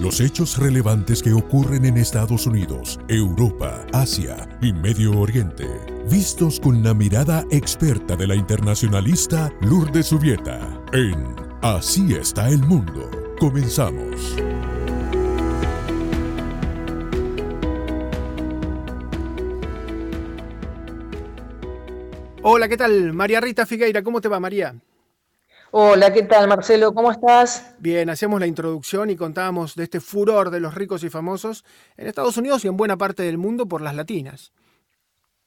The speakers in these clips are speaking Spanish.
Los hechos relevantes que ocurren en Estados Unidos, Europa, Asia y Medio Oriente, vistos con la mirada experta de la internacionalista Lourdes Subieta, en Así está el mundo. Comenzamos. Hola, ¿qué tal? María Rita Figueira, ¿cómo te va, María? Hola, ¿qué tal Marcelo? ¿Cómo estás? Bien, hacemos la introducción y contábamos de este furor de los ricos y famosos en Estados Unidos y en buena parte del mundo por las latinas.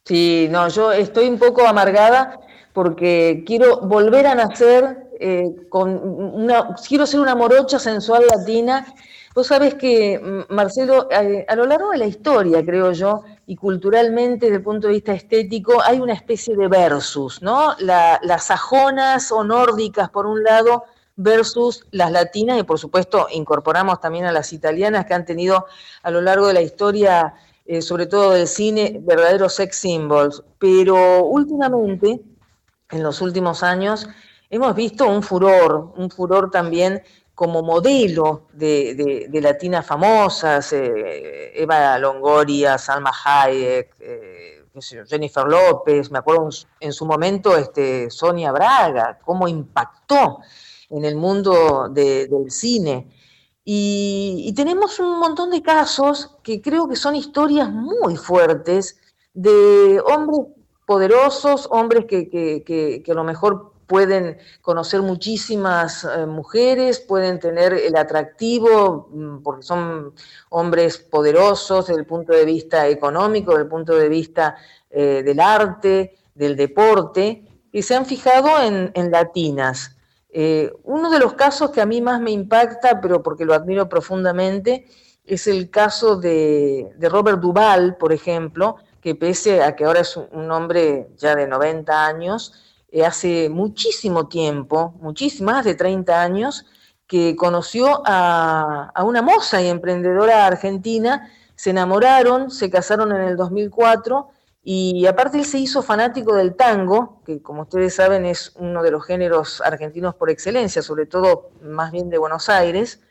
Sí, no, yo estoy un poco amargada porque quiero volver a nacer eh, con una, quiero ser una morocha sensual latina Vos sabés que, mm, Marcelo, eh, a, lo largo de la historia, creo yo, y culturalmente, desde el punto de vista estético, hay una especie de versus, ¿no? las sajonas o nórdicas, por un lado, versus las latinas, y por supuesto incorporamos también a las italianas que han tenido a lo largo de la historia, eh, sobre todo del cine, verdaderos sex symbols. Pero últimamente, en los últimos años, hemos visto un furor, un furor también como modelo de, latinas famosas, eh, Eva Longoria, Salma Hayek, eh, Jennifer López, me acuerdo en su momento este, Sonia Braga, cómo impactó en el mundo del cine. Y, tenemos un montón de casos que creo que son historias muy fuertes de hombres poderosos, hombres que, que a lo mejor pueden conocer muchísimas eh, mujeres, pueden tener el atractivo, mm, porque son hombres poderosos desde el punto de vista económico, desde el punto de vista eh, del arte, del deporte, y se han fijado en, latinas. Eh, uno de los casos que a mí más me impacta, pero porque lo admiro profundamente, es el caso de, de Robert Duvall, por ejemplo, que pese a que ahora es un hombre ya de 90 años, eh, hace muchísimo tiempo, muchísimo, más de 30 años, que conoció a, una moza y emprendedora argentina, se enamoraron, se casaron en el 2004 y aparte él se hizo fanático del tango, que como ustedes saben es uno de los géneros argentinos por excelencia, sobre todo más bien de Buenos Aires.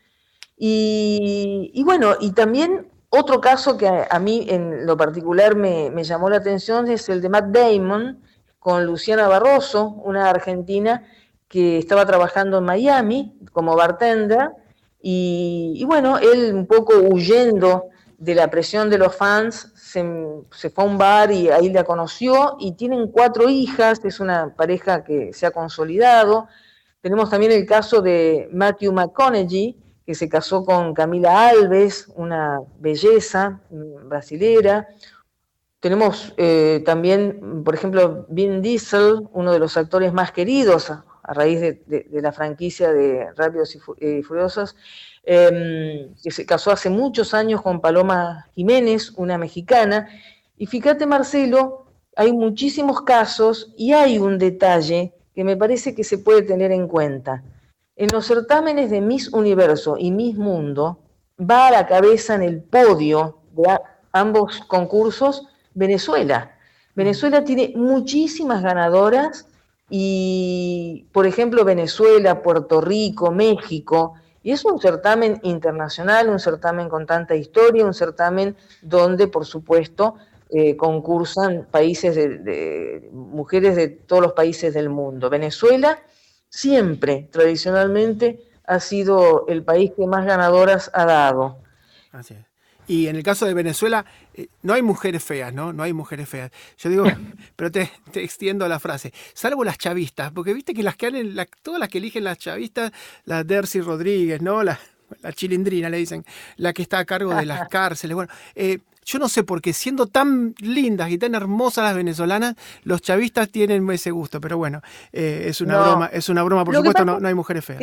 Y, bueno, y también otro caso que a, mí en lo particular me, llamó la atención es el de Matt Damon, con Luciana Barroso, una argentina que estaba trabajando en Miami como bartender, y, bueno, él un poco huyendo de la presión de los fans, se, fue a un bar y ahí la conoció, y tienen cuatro hijas, es una pareja que se ha consolidado. Tenemos también el caso de Matthew McConaughey, que se casó con Camila Alves, una belleza mm, brasilera, tenemos eh, también, por ejemplo, Vin Diesel, uno de los actores más queridos a, raíz de, la franquicia de Rápidos y, Furiosos, em, que se casó hace muchos años con Paloma Jiménez, una mexicana. Y fíjate, Marcelo, hay muchísimos casos y hay un detalle que me parece que se puede tener en cuenta. En los certámenes de Miss Universo y Miss Mundo va a la cabeza en el podio de ambos concursos Venezuela. Venezuela tiene muchísimas ganadoras y, por ejemplo, Venezuela, Puerto Rico, México, y es un certamen internacional, un certamen con tanta historia, un certamen donde, por supuesto, eh, concursan países de, mujeres de todos los países del mundo. Venezuela siempre, tradicionalmente, ha sido el país que más ganadoras ha dado. Así y en el caso de Venezuela, eh, no hay mujeres feas, ¿no? No hay mujeres feas. Yo digo, pero te, extiendo la frase, salvo las chavistas, porque viste que las que todas las que eligen las chavistas, la Dercy Rodríguez, ¿no? La, la chilindrina, le dicen, la que está a cargo de las cárceles. Bueno, eh, yo no sé por qué, siendo tan lindas y tan hermosas las venezolanas, los chavistas tienen ese gusto, pero bueno, eh, es una broma, es una broma, por supuesto, no, no, hay mujeres feas.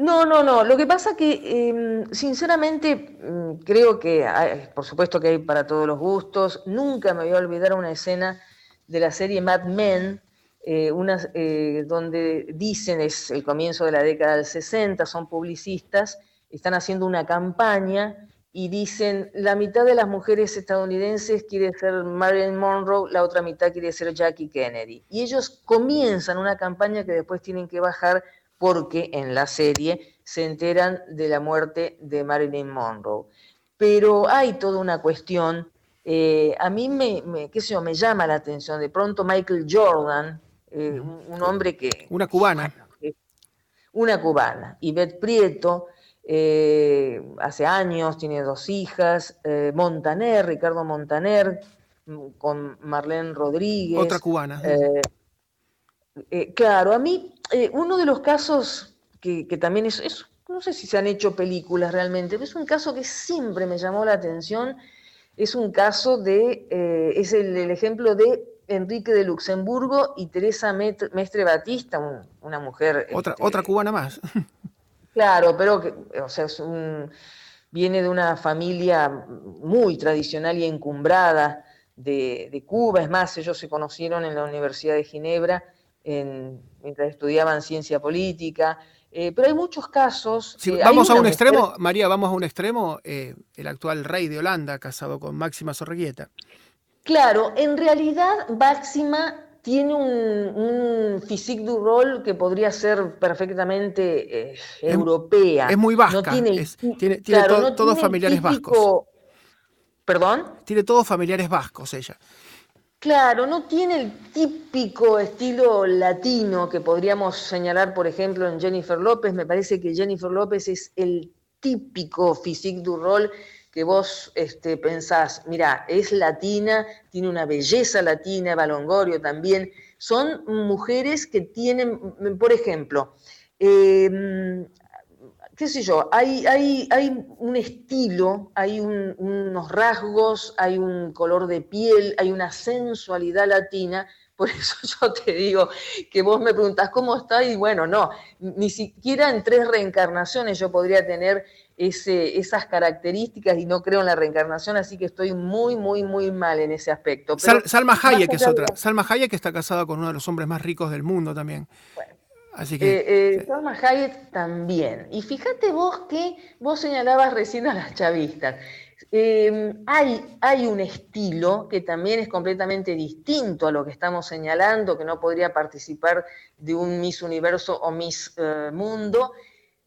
No, no, no. Lo que pasa que, em, sinceramente, mm, creo que, por supuesto que hay para todos los gustos. Nunca me voy a olvidar una escena de la serie Mad Men, eh, eh, donde dicen, es el comienzo de la década del 60, son publicistas, están haciendo una campaña y dicen, la mitad de las mujeres estadounidenses quiere ser Marilyn Monroe, la otra mitad quiere ser Jackie Kennedy. Y ellos comienzan una campaña que después tienen que bajar porque en la serie se enteran de la muerte de Marilyn Monroe. Pero hay toda una cuestión, eh, a mí me, qué sé yo, me llama la atención, de pronto Michael Jordan, eh, un, hombre que... Una cubana. Una cubana. Y Beth Prieto, eh, hace años, tiene dos hijas, Montaner, Ricardo Montaner, con Marlene Rodríguez. Otra cubana. claro, a mí uno de los casos que, también es, no sé si se han hecho películas realmente, pero es un caso que siempre me llamó la atención, es un caso de, eh, es el, ejemplo de Enrique de Luxemburgo y Teresa Mestre Batista, una mujer... Otra, este, otra cubana más. Claro, pero que, o sea, es un, viene de una familia muy tradicional y encumbrada de, de, Cuba, es más, ellos se conocieron en la Universidad de Ginebra en, mientras estudiaban ciencia política, eh, pero hay muchos casos. vamos a un extremo, María, vamos a un extremo, eh, el actual rey de Holanda, casado con Máxima Sorreguieta. Claro, en realidad Máxima tiene un, physique du rol que podría ser perfectamente eh, europea. Es muy vasca, tiene, todos familiares vascos. ¿Perdón? Tiene todos familiares vascos ella. Claro, no tiene el típico estilo latino que podríamos señalar, por ejemplo, en Jennifer López. Me parece que Jennifer López es el típico physique du rol que vos este, pensás, mira, es latina, tiene una belleza latina, Balongorio también. Son mujeres que tienen, por ejemplo, eh, qué sé yo, hay, hay, hay un estilo, hay unos rasgos, hay un color de piel, hay una sensualidad latina. Por eso yo te digo que vos me preguntás cómo está y bueno, no, ni siquiera en tres reencarnaciones yo podría tener ese, esas características y no creo en la reencarnación, así que estoy muy, muy, muy mal en ese aspecto. Salma Hayek es otra. Salma Hayek está casada con uno de los hombres más ricos del mundo también. Así que. Eh, eh, Salma Hayek también. Y fíjate vos que vos señalabas recién a las chavistas. Em, hay, hay, un estilo que también es completamente distinto a lo que estamos señalando, que no podría participar de un Miss Universo o Miss eh, Mundo,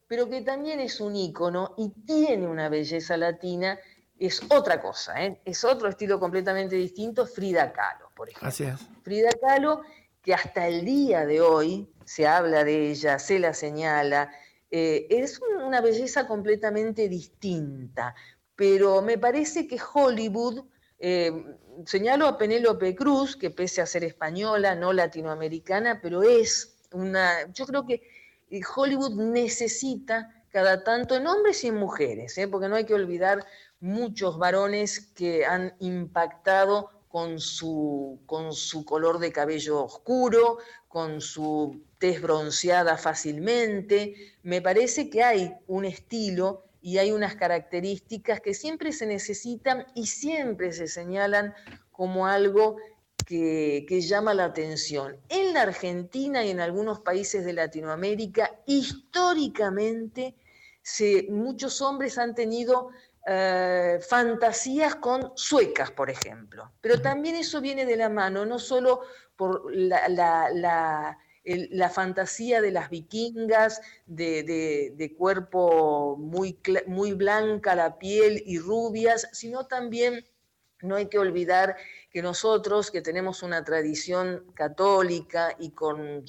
pero que también es un ícono y tiene una belleza latina, es otra cosa, es otro estilo completamente distinto, Frida Kahlo, por ejemplo. Así es. Frida Kahlo, que hasta el día de hoy se habla de ella, se la señala. Eh, es una belleza completamente distinta, pero me parece que Hollywood, eh, señalo a Penélope Cruz, que pese a ser española, no latinoamericana, pero es una, yo creo que eh, Hollywood necesita cada tanto en hombres y en mujeres, porque no hay que olvidar muchos varones que han impactado con su, con su color de cabello oscuro, con su tez bronceada fácilmente. Me parece que hay un estilo y hay unas características que siempre se necesitan y siempre se señalan como algo que, que, llama la atención. En la Argentina y en algunos países de Latinoamérica, históricamente, muchos hombres han tenido eh, fantasías con suecas, por ejemplo. Pero también eso viene de la mano, no solo por la, la, fantasía de las vikingas, de, cuerpo muy, muy blanca la piel y rubias, sino también no hay que olvidar que nosotros, que tenemos una tradición católica y con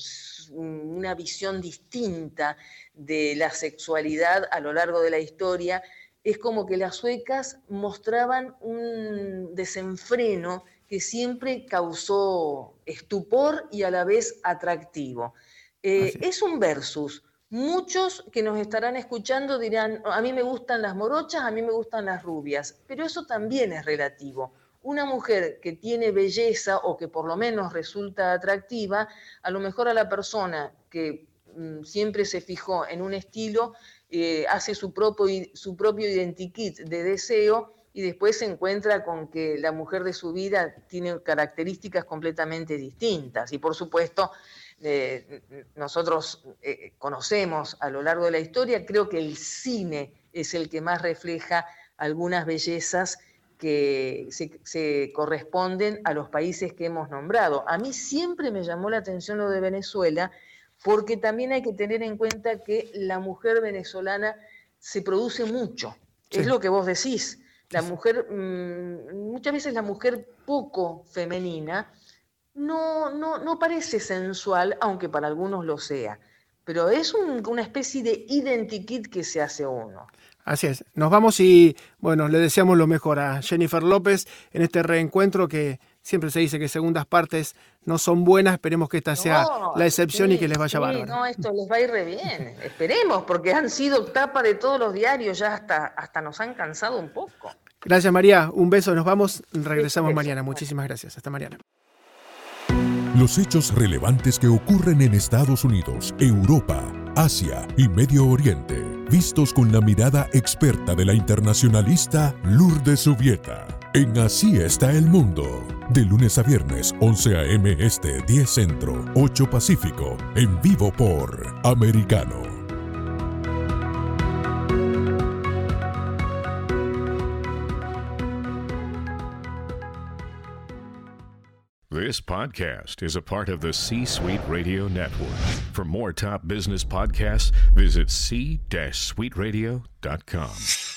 una visión distinta de la sexualidad a lo largo de la historia, es como que las suecas mostraban un desenfreno que siempre causó estupor y a la vez atractivo. Eh, es un versus. Muchos que nos estarán escuchando dirán, a mí me gustan las morochas, a mí me gustan las rubias, pero eso también es relativo. Una mujer que tiene belleza o que por lo menos resulta atractiva, a lo mejor a la persona que mm, siempre se fijó en un estilo, eh, hace su propio, su propio identikit de deseo y después se encuentra con que la mujer de su vida tiene características completamente distintas. Y por supuesto, eh, nosotros eh, conocemos a lo largo de la historia, creo que el cine es el que más refleja algunas bellezas que se, se, corresponden a los países que hemos nombrado. A mí siempre me llamó la atención lo de Venezuela, porque también hay que tener en cuenta que la mujer venezolana se produce mucho. Es lo que vos decís. La mujer, mm, muchas veces la mujer poco femenina no, no, no parece sensual, aunque para algunos lo sea, pero es una especie de identikit que se hace uno. Así es. Nos vamos y, bueno, le deseamos lo mejor a Jennifer López en este reencuentro que siempre se dice que segundas partes no son buenas. Esperemos que esta sea la excepción y que les vaya sí, bárbaro. No, esto les va a ir re bien. Esperemos, porque han sido tapa de todos los diarios, ya hasta, hasta nos han cansado un poco. Gracias, María. Un beso. Nos vamos. Regresamos mañana. Muchísimas gracias. Hasta mañana. Los hechos relevantes que ocurren en Estados Unidos, Europa, Asia y Medio Oriente, vistos con la mirada experta de la internacionalista Lourdes Subieta. En Así está el mundo, de lunes a viernes, 11 a.m. Este, 10 Centro, 8 Pacífico, en vivo por Americano. This podcast is a part of the C Suite Radio Network. For more top business podcasts, visit c-suiteradio.com.